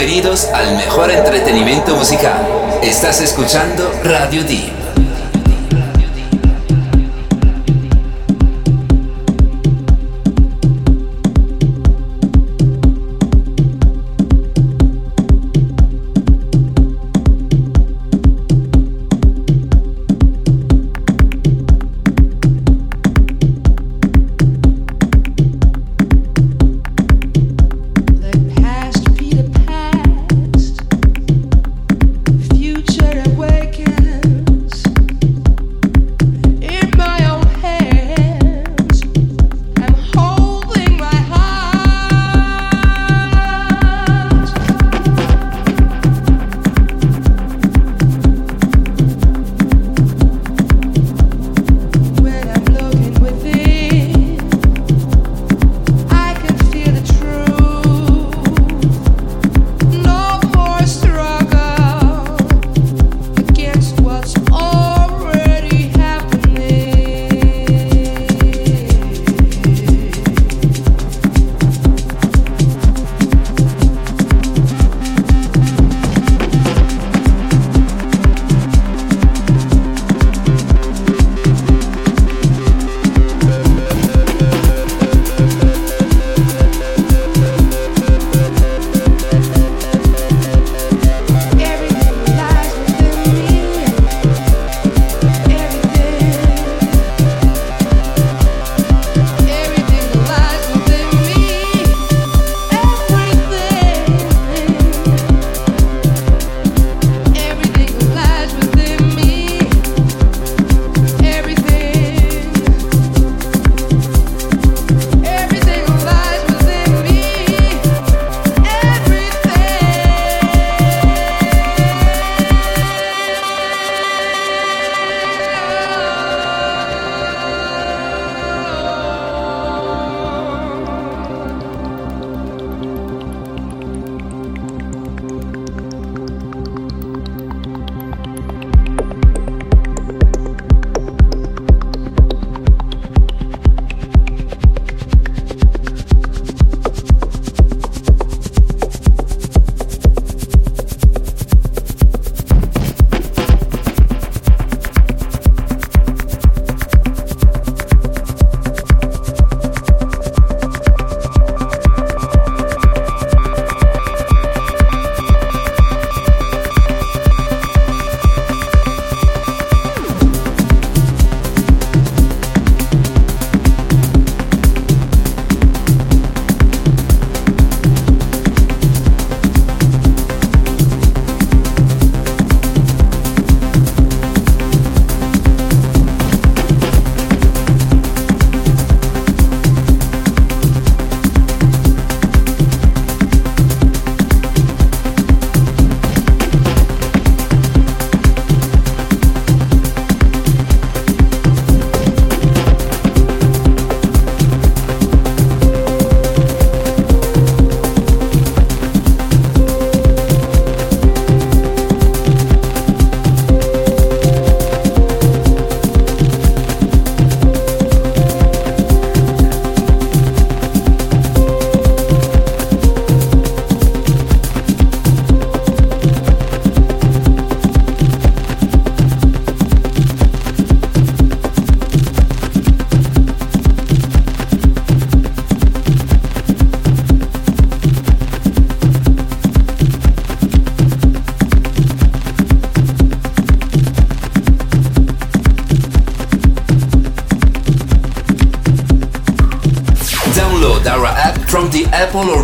Bienvenidos al mejor entretenimiento musical. Estás escuchando Radio D.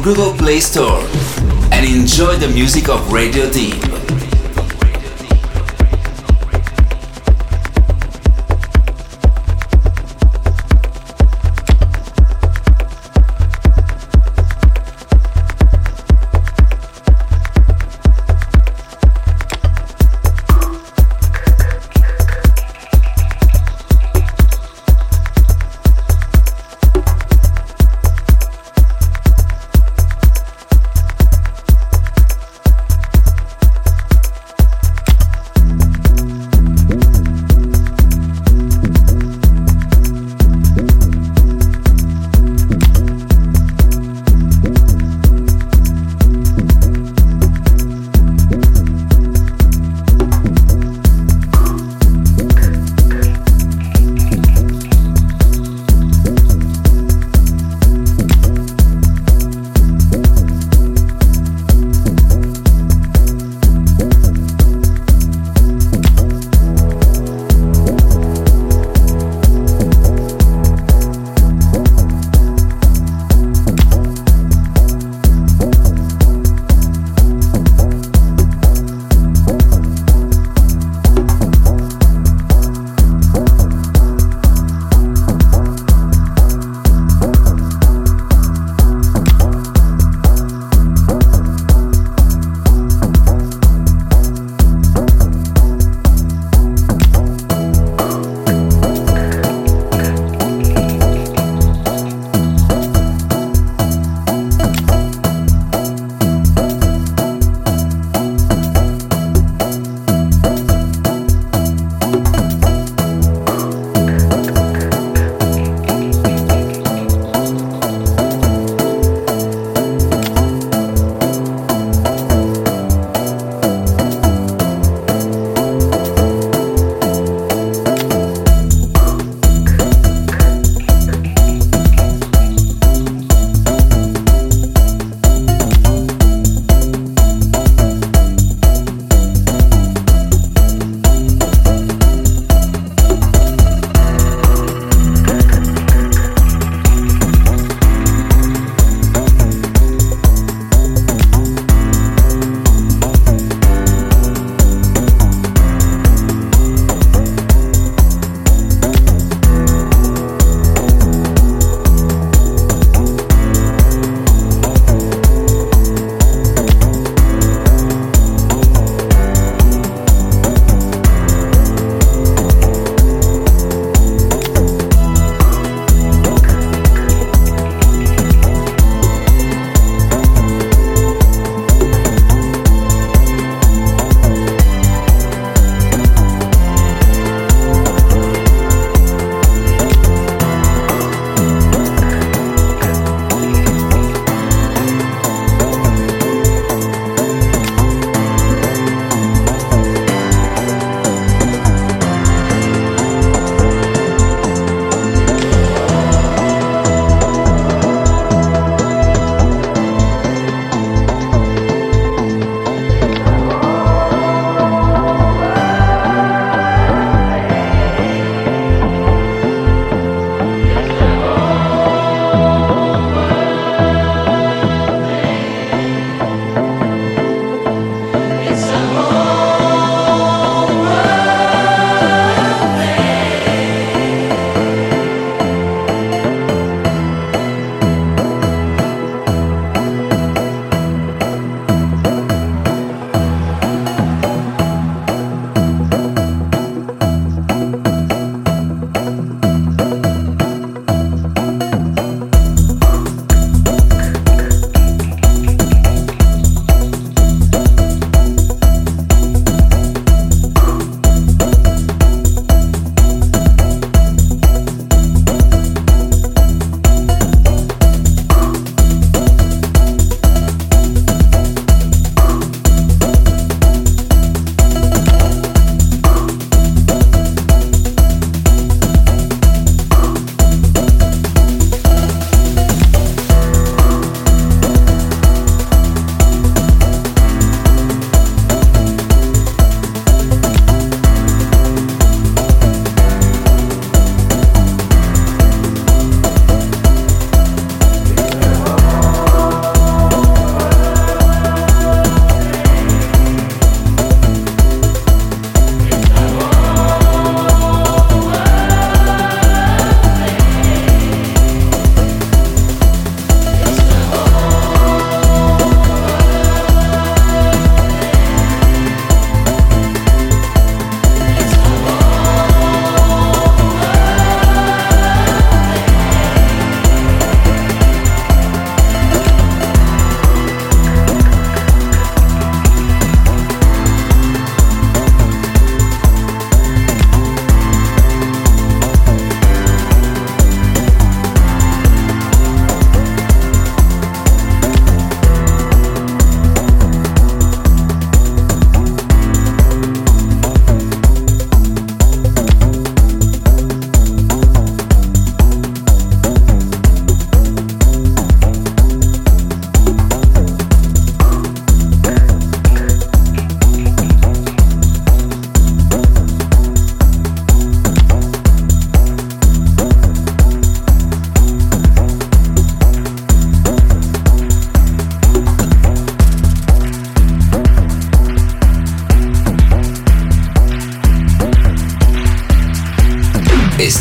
Google Play Store and enjoy the music of Radio Deep.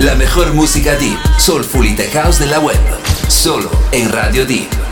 La mejor música deep, soulful y tech house de la web, solo en Radio Deep.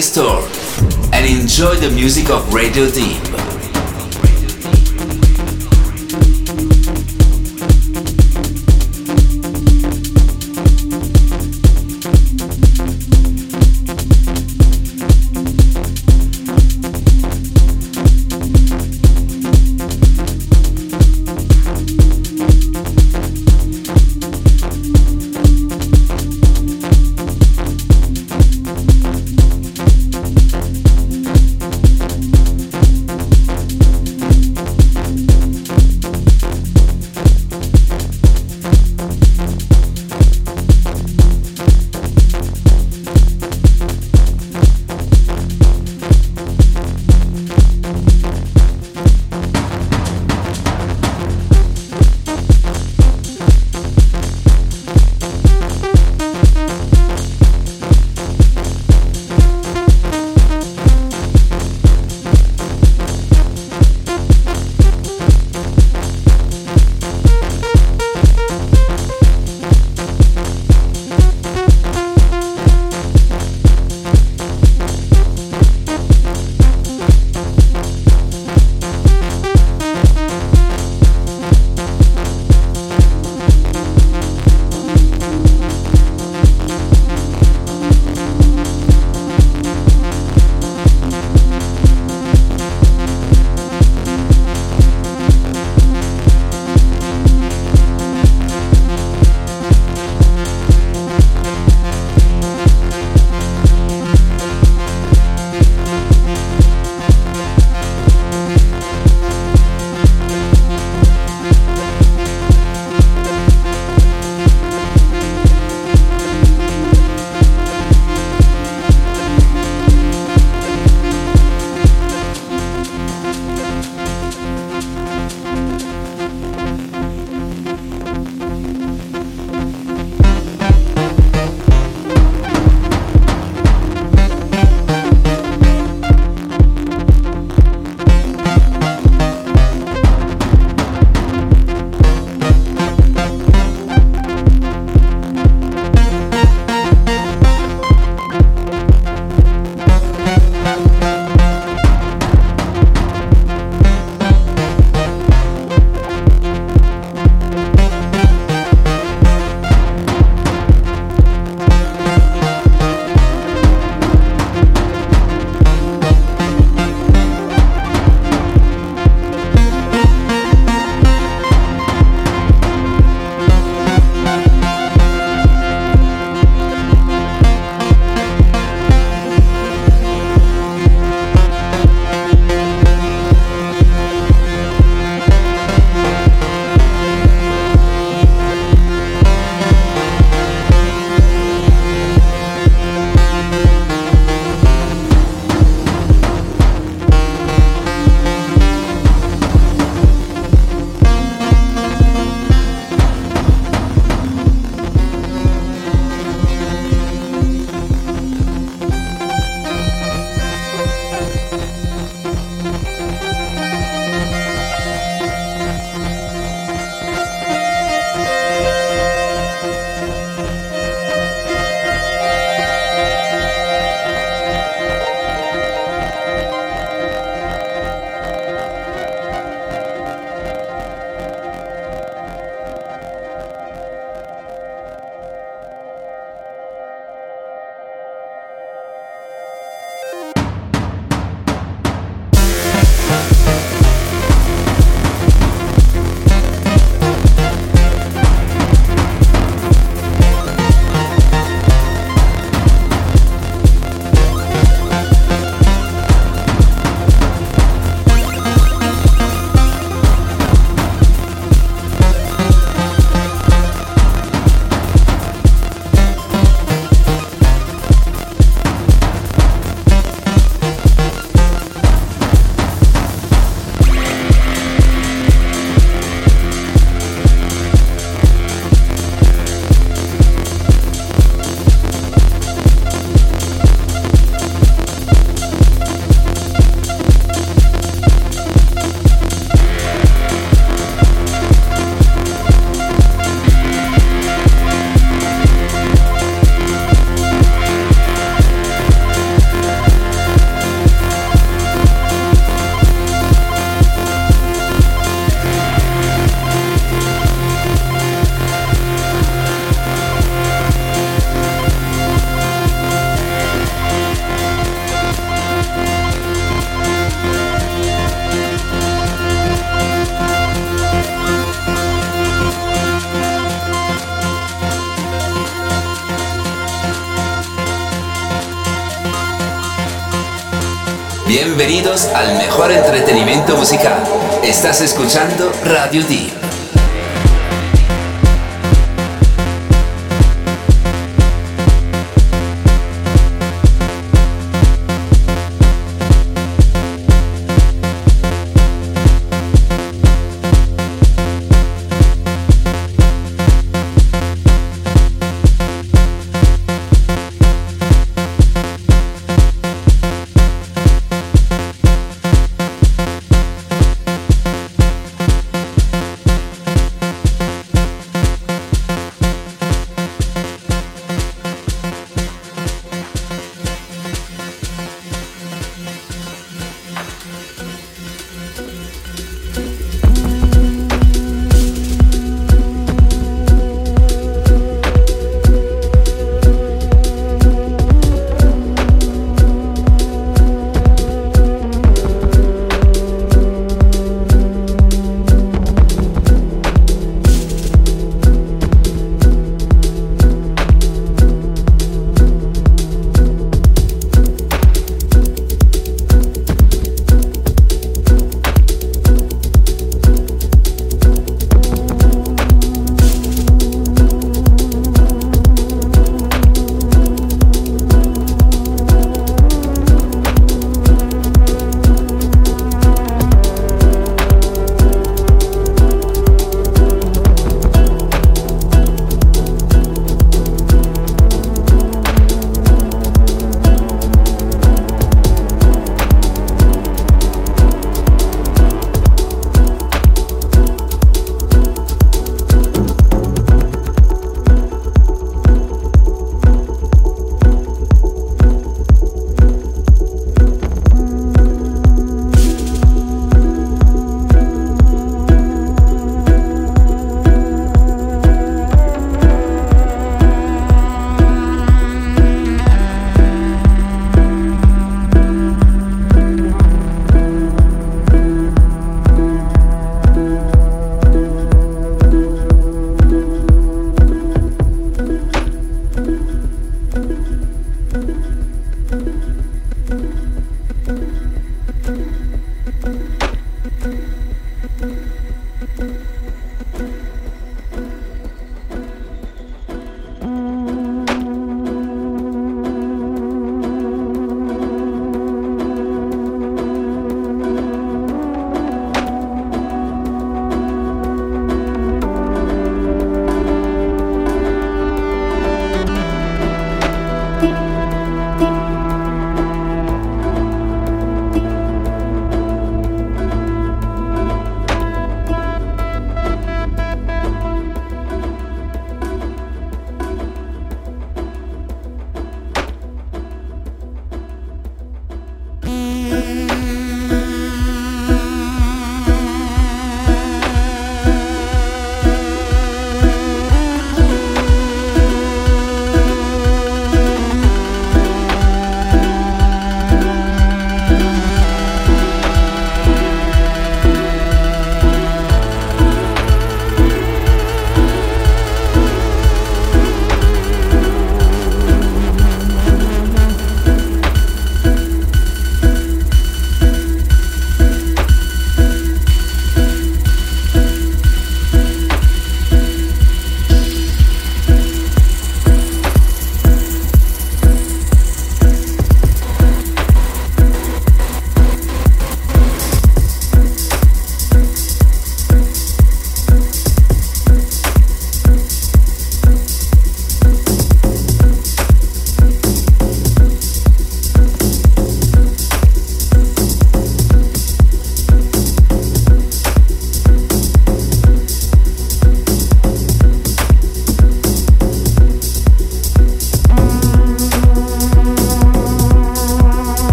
Store and enjoy the music of Radio Deep. Bienvenidos al mejor entretenimiento musical. Estás escuchando Radio Deep.